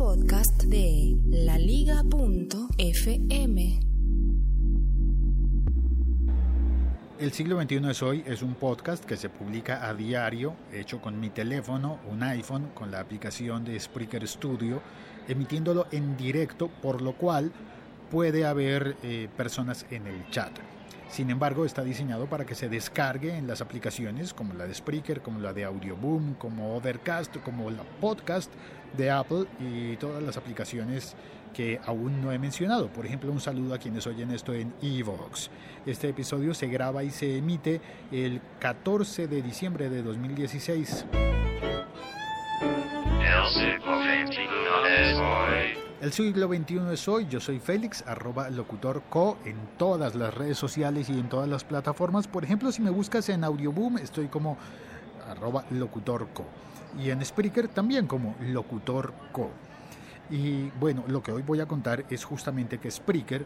podcast de laliga.fm. El siglo XXI es hoy es un podcast que se publica a diario, hecho con mi teléfono, un iPhone, con la aplicación de Spreaker Studio, emitiéndolo en directo, por lo cual puede haber eh, personas en el chat. Sin embargo, está diseñado para que se descargue en las aplicaciones como la de Spreaker, como la de Audioboom, como Overcast, como la podcast de Apple y todas las aplicaciones que aún no he mencionado. Por ejemplo, un saludo a quienes oyen esto en Evox. Este episodio se graba y se emite el 14 de diciembre de 2016. El siglo XXI es hoy, yo soy Félix, arroba locutorco en todas las redes sociales y en todas las plataformas. Por ejemplo, si me buscas en Audioboom, estoy como arroba locutorco. Y en Spreaker también como locutorco. Y bueno, lo que hoy voy a contar es justamente que Spreaker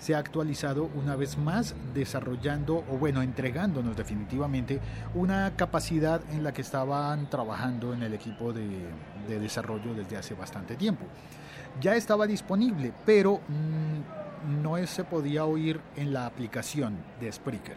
se ha actualizado una vez más, desarrollando o bueno, entregándonos definitivamente una capacidad en la que estaban trabajando en el equipo de, de desarrollo desde hace bastante tiempo ya estaba disponible, pero mm, no se podía oír en la aplicación de Spreaker.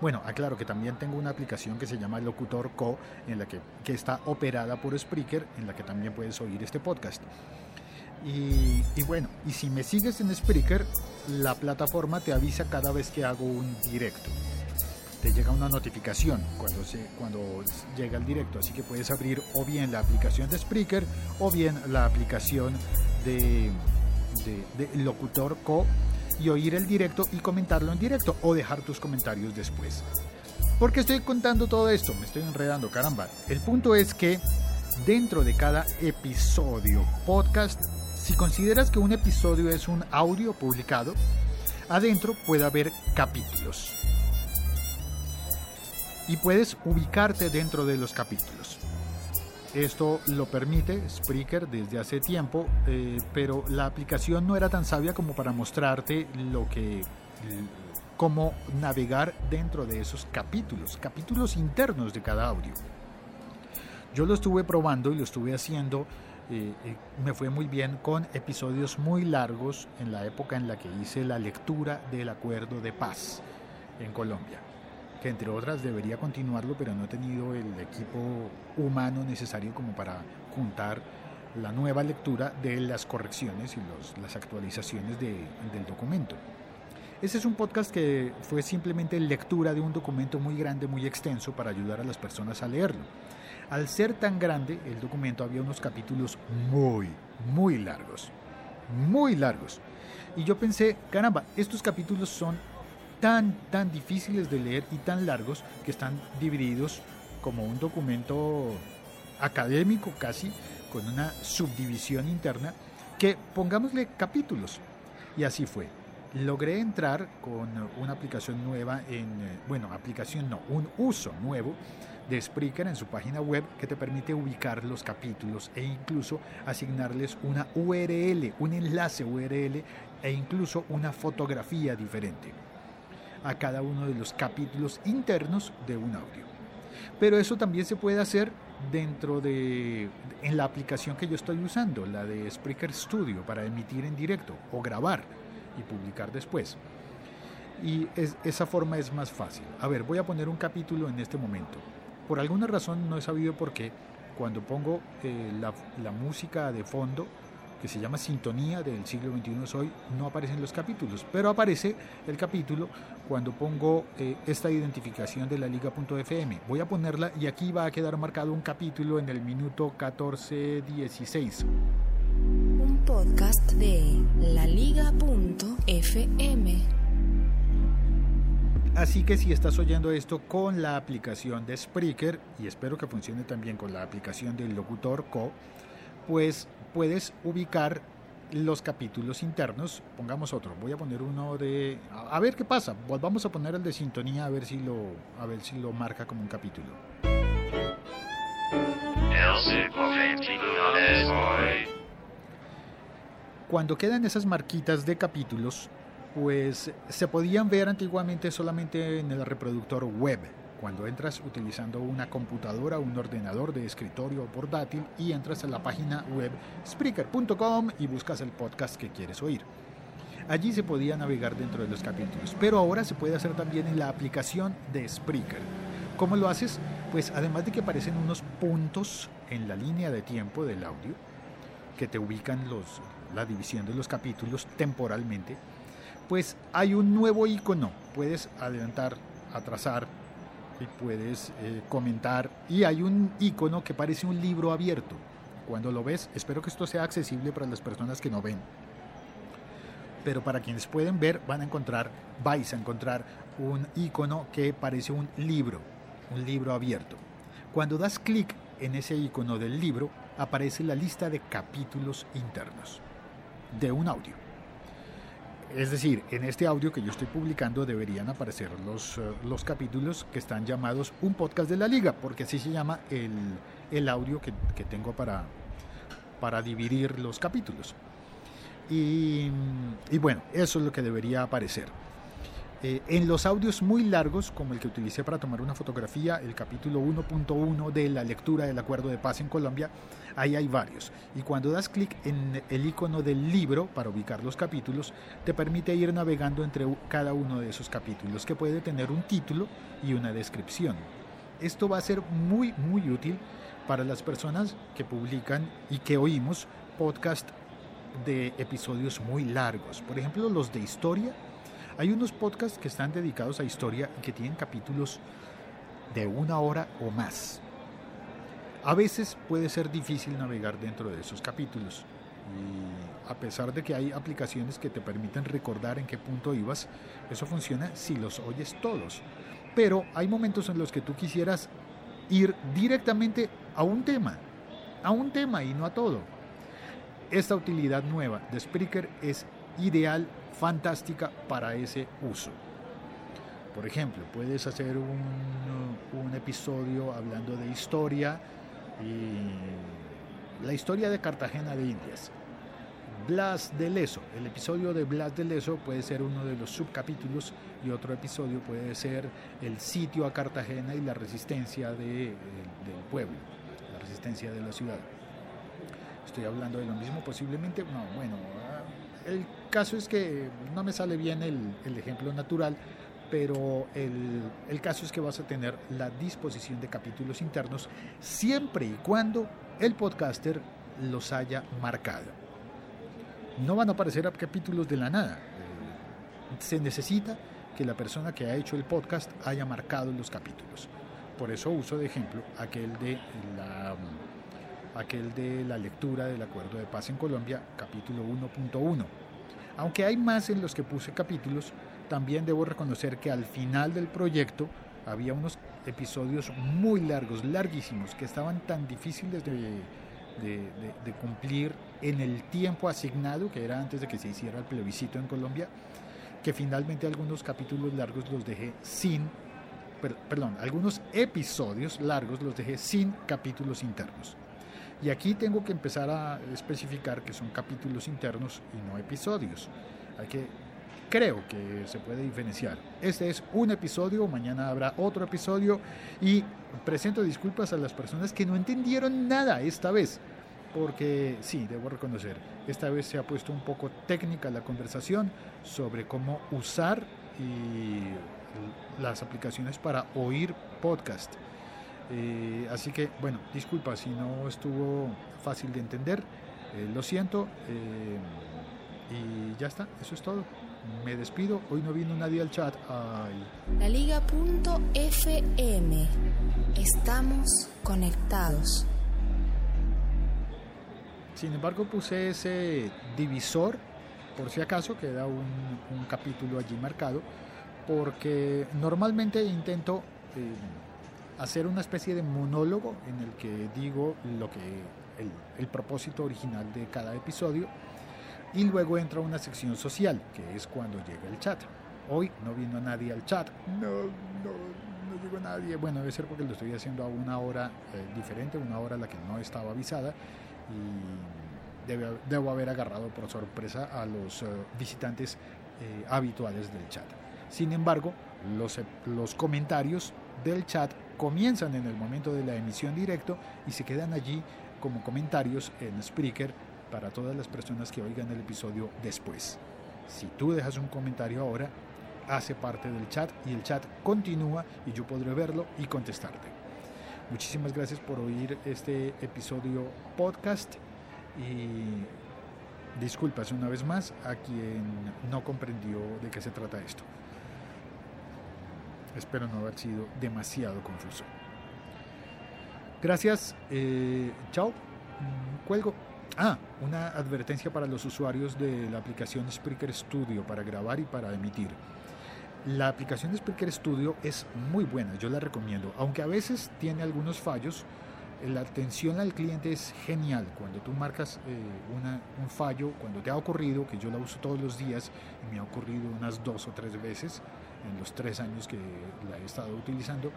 Bueno, aclaro que también tengo una aplicación que se llama Locutor Co, en la que, que está operada por Spreaker, en la que también puedes oír este podcast. Y, y, bueno, y si me sigues en Spreaker, la plataforma te avisa cada vez que hago un directo. Te llega una notificación cuando, se, cuando llega el directo, así que puedes abrir o bien la aplicación de Spreaker o bien la aplicación de, Locutor Co y oír el directo y comentarlo en directo o dejar tus comentarios después. ¿Por qué estoy contando todo esto? Me estoy enredando, caramba. El punto es que dentro de cada episodio podcast, si consideras que un episodio es un audio publicado, adentro puede haber capítulos. Y puedes ubicarte dentro de los capítulos. Esto lo permite Spreaker desde hace tiempo, eh, pero la aplicación no era tan sabia como para mostrarte lo que cómo navegar dentro de esos capítulos, capítulos internos de cada audio. Yo lo estuve probando y lo estuve haciendo, eh, eh, me fue muy bien con episodios muy largos en la época en la que hice la lectura del acuerdo de paz en Colombia que entre otras debería continuarlo, pero no he tenido el equipo humano necesario como para juntar la nueva lectura de las correcciones y las actualizaciones de, del documento. Este es un podcast que fue simplemente lectura de un documento muy grande, muy extenso, para ayudar a las personas a leerlo. Al ser tan grande, el documento había unos capítulos muy, muy largos. Muy largos. Y yo pensé, caramba, estos capítulos son tan, tan difíciles de leer y tan largos que están divididos como un documento académico casi, con una subdivisión interna, que pongámosle capítulos. Y así fue. Logré entrar con una aplicación nueva en, eh, bueno, aplicación no, un uso nuevo de Spreaker en su página web que te permite ubicar los capítulos e incluso asignarles una URL, un enlace URL e incluso una fotografía diferente a cada uno de los capítulos internos de un audio. Pero eso también se puede hacer dentro de en la aplicación que yo estoy usando, la de Spreaker Studio, para emitir en directo o grabar y publicar después. Y esa forma es más fácil. A ver, voy a poner un capítulo en este momento. Por alguna razón no he sabido por qué, cuando pongo eh, la, la música de fondo, que se llama Sintonía del siglo XXI hoy, no aparecen los capítulos, pero aparece el capítulo cuando pongo eh, esta identificación de la liga.fm. Voy a ponerla y aquí va a quedar marcado un capítulo en el minuto 14.16. Un podcast de la liga.fm. Así que si estás oyendo esto con la aplicación de Spreaker, y espero que funcione también con la aplicación del Locutor Co, pues puedes ubicar los capítulos internos. Pongamos otro. Voy a poner uno de. A, ver qué pasa. Volvamos a poner el de sintonía a ver si lo, a ver si lo marca como un capítulo. Cuando quedan esas marquitas de capítulos, pues se podían ver antiguamente solamente en el reproductor web cuando entras utilizando una computadora, un ordenador de escritorio o portátil y entras a la página web Spreaker.com y buscas el podcast que quieres oír. Allí se podía navegar dentro de los capítulos, pero ahora se puede hacer también en la aplicación de Spreaker. ¿Cómo lo haces? Pues además de que aparecen unos puntos en la línea de tiempo del audio que te ubican los, la división de los capítulos temporalmente, pues hay un nuevo icono. Puedes adelantar, atrasar y puedes eh, comentar. Y hay un icono que parece un libro abierto. Cuando lo ves, espero que esto sea accesible para las personas que no ven pero para quienes pueden ver van a encontrar, vais a encontrar un icono que parece un libro, un libro abierto. Cuando das clic en ese icono del libro, aparece la lista de capítulos internos de un audio. Es decir, en este audio que yo estoy publicando deberían aparecer los, eh, los capítulos que están llamados un podcast de la liga, porque así se llama el, el audio que, que tengo para, para dividir los capítulos. Y, bueno, eso es lo que debería aparecer. Eh, en los audios muy largos, como el que utilicé para tomar una fotografía, el capítulo 1.1 de la lectura del Acuerdo de Paz en Colombia, ahí hay varios. Y cuando das clic en el icono del libro para ubicar los capítulos, te permite ir navegando entre cada uno de esos capítulos, que puede tener un título y una descripción. Esto va a ser muy, muy útil para las personas que publican y que oímos podcast de episodios muy largos. Por ejemplo, los de historia. Hay unos podcasts que están dedicados a historia y que tienen capítulos de una hora o más. A veces puede ser difícil navegar dentro de esos capítulos. Y a pesar de que hay aplicaciones que te permiten recordar en qué punto ibas, eso funciona si los oyes todos. Pero hay momentos en los que tú quisieras ir directamente a un tema, a un tema y no a todo. Esta utilidad nueva de Spreaker es ideal, fantástica para ese uso. Por ejemplo, puedes hacer un, episodio hablando de historia y la historia de Cartagena de Indias. Blas de Leso. El episodio de Blas de Leso puede ser uno de los subcapítulos y otro episodio puede ser el sitio a Cartagena y la resistencia del pueblo, la resistencia de la ciudad estoy hablando de lo mismo posiblemente. No, bueno, el caso es que no me sale bien el, el ejemplo natural, pero el, el, caso es que vas a tener la disposición de capítulos internos siempre y cuando el podcaster los haya marcado. No van a aparecer capítulos de la nada. Eh, se necesita que la persona que ha hecho el podcast haya marcado los capítulos. Por eso uso de ejemplo aquel de la aquel de la lectura del Acuerdo de Paz en Colombia, capítulo 1.1. Aunque hay más en los que puse capítulos, también debo reconocer que al final del proyecto había unos episodios muy largos, larguísimos, que estaban tan difíciles de, de, cumplir en el tiempo asignado, que era antes de que se hiciera el plebiscito en Colombia, que finalmente algunos capítulos largos los dejé sin, perdón, algunos episodios largos los dejé sin capítulos internos. Y aquí tengo que empezar a especificar que son capítulos internos y no episodios. Hay que, creo que se puede diferenciar. Este es un episodio, mañana habrá otro episodio y presento disculpas a las personas que no entendieron nada esta vez. Porque sí, debo reconocer, esta vez se ha puesto un poco técnica la conversación sobre cómo usar y las aplicaciones para oír podcast. Eh, así que, bueno, disculpa si no estuvo fácil de entender, eh, lo siento. Eh, y ya está, eso es todo. Me despido, hoy no vino nadie al chat. Ay. La Liga.fm. Estamos conectados. Sin embargo, puse ese divisor, por si acaso, queda un, un capítulo allí marcado, porque normalmente intento hacer una especie de monólogo en el que digo lo que el, propósito original de cada episodio y luego entra una sección social que es cuando llega el chat. Hoy no vino nadie al chat. No, no, no llegó nadie. Bueno, debe ser porque lo estoy haciendo a una hora eh, diferente, una hora a la que no estaba avisada y debo haber agarrado por sorpresa a los eh, visitantes eh, habituales del chat. Sin embargo, los, los comentarios del chat comienzan en el momento de la emisión directo y se quedan allí como comentarios en Spreaker para todas las personas que oigan el episodio después. Si tú dejas un comentario ahora, hace parte del chat y el chat continúa y yo podré verlo y contestarte. Muchísimas gracias por oír este episodio podcast y disculpas una vez más a quien no comprendió de qué se trata esto. Espero no haber sido demasiado confuso. Gracias. Eh, chao. Mm, cuelgo. Ah, una advertencia para los usuarios de la aplicación Spreaker Studio para grabar y para emitir. La aplicación Spreaker Studio es muy buena, yo la recomiendo, aunque a veces tiene algunos fallos. La atención al cliente es genial. Cuando tú marcas eh, un fallo, cuando te ha ocurrido, que yo la uso todos los días, y me ha ocurrido unas dos o tres veces en los tres años que la he estado utilizando,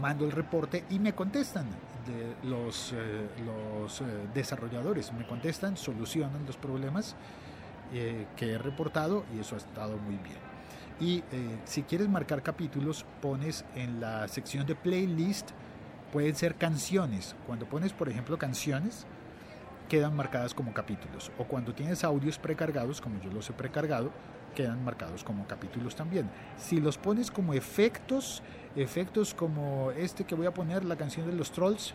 mando el reporte y me contestan de los, eh, los eh, desarrolladores, me contestan, solucionan los problemas que he reportado y eso ha estado muy bien. Y si quieres marcar capítulos, pones en la sección de playlist pueden ser canciones. Cuando pones, por ejemplo, canciones, quedan marcadas como capítulos. O cuando tienes audios precargados, como yo los he precargado, quedan marcados como capítulos también. Si los pones como efectos, efectos como este que voy a poner, la canción de los trolls.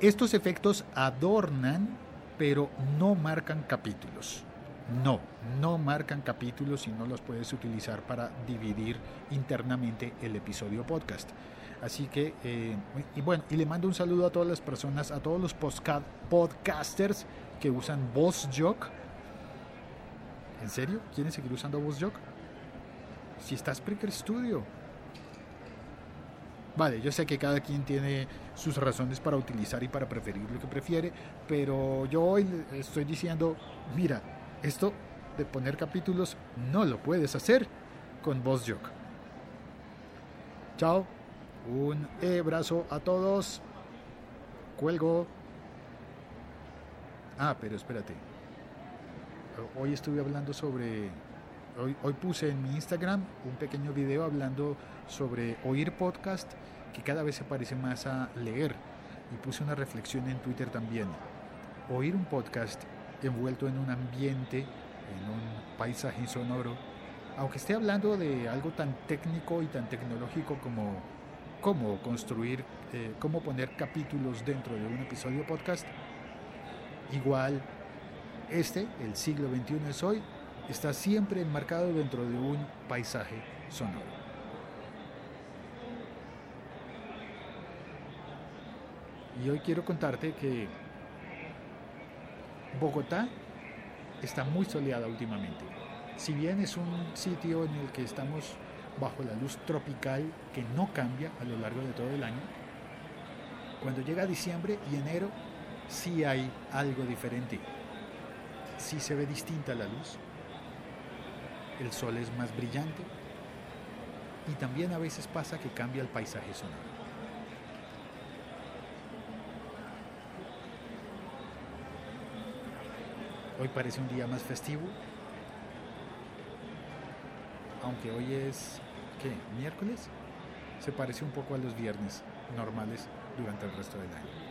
Estos efectos adornan, pero no marcan capítulos. No, no marcan capítulos y no los puedes utilizar para dividir internamente el episodio podcast. Así que, eh, y bueno, y le mando un saludo a todas las personas, a todos los podcasters que usan VozJock. ¿En serio? ¿Quieren seguir usando VozJock? Si está Spreaker Studio. Vale, yo sé que cada quien tiene sus razones para utilizar y para preferir lo que prefiere, pero yo hoy estoy diciendo, mira, esto de poner capítulos no lo puedes hacer con VozJock. Chao, un abrazo a todos. Cuelgo. Ah, pero espérate. Hoy estuve hablando sobre. Hoy, puse en mi Instagram un pequeño video hablando sobre oír podcast que cada vez se parece más a leer. Y puse una reflexión en Twitter también. Oír un podcast envuelto en un ambiente, en un paisaje sonoro, aunque esté hablando de algo tan técnico y tan tecnológico como cómo construir, eh, cómo poner capítulos dentro de un episodio podcast, igual este, el siglo XXI es hoy, está siempre enmarcado dentro de un paisaje sonoro. Y hoy quiero contarte que Bogotá está muy soleada últimamente. Si bien es un sitio en el que estamos bajo la luz tropical que no cambia a lo largo de todo el año, cuando llega diciembre y enero sí hay algo diferente. Sí se ve distinta la luz. El sol es más brillante y también a veces pasa que cambia el paisaje sonoro. Hoy parece un día más festivo, aunque hoy es, ¿qué? ¿Miércoles? Se parece un poco a los viernes normales durante el resto del año.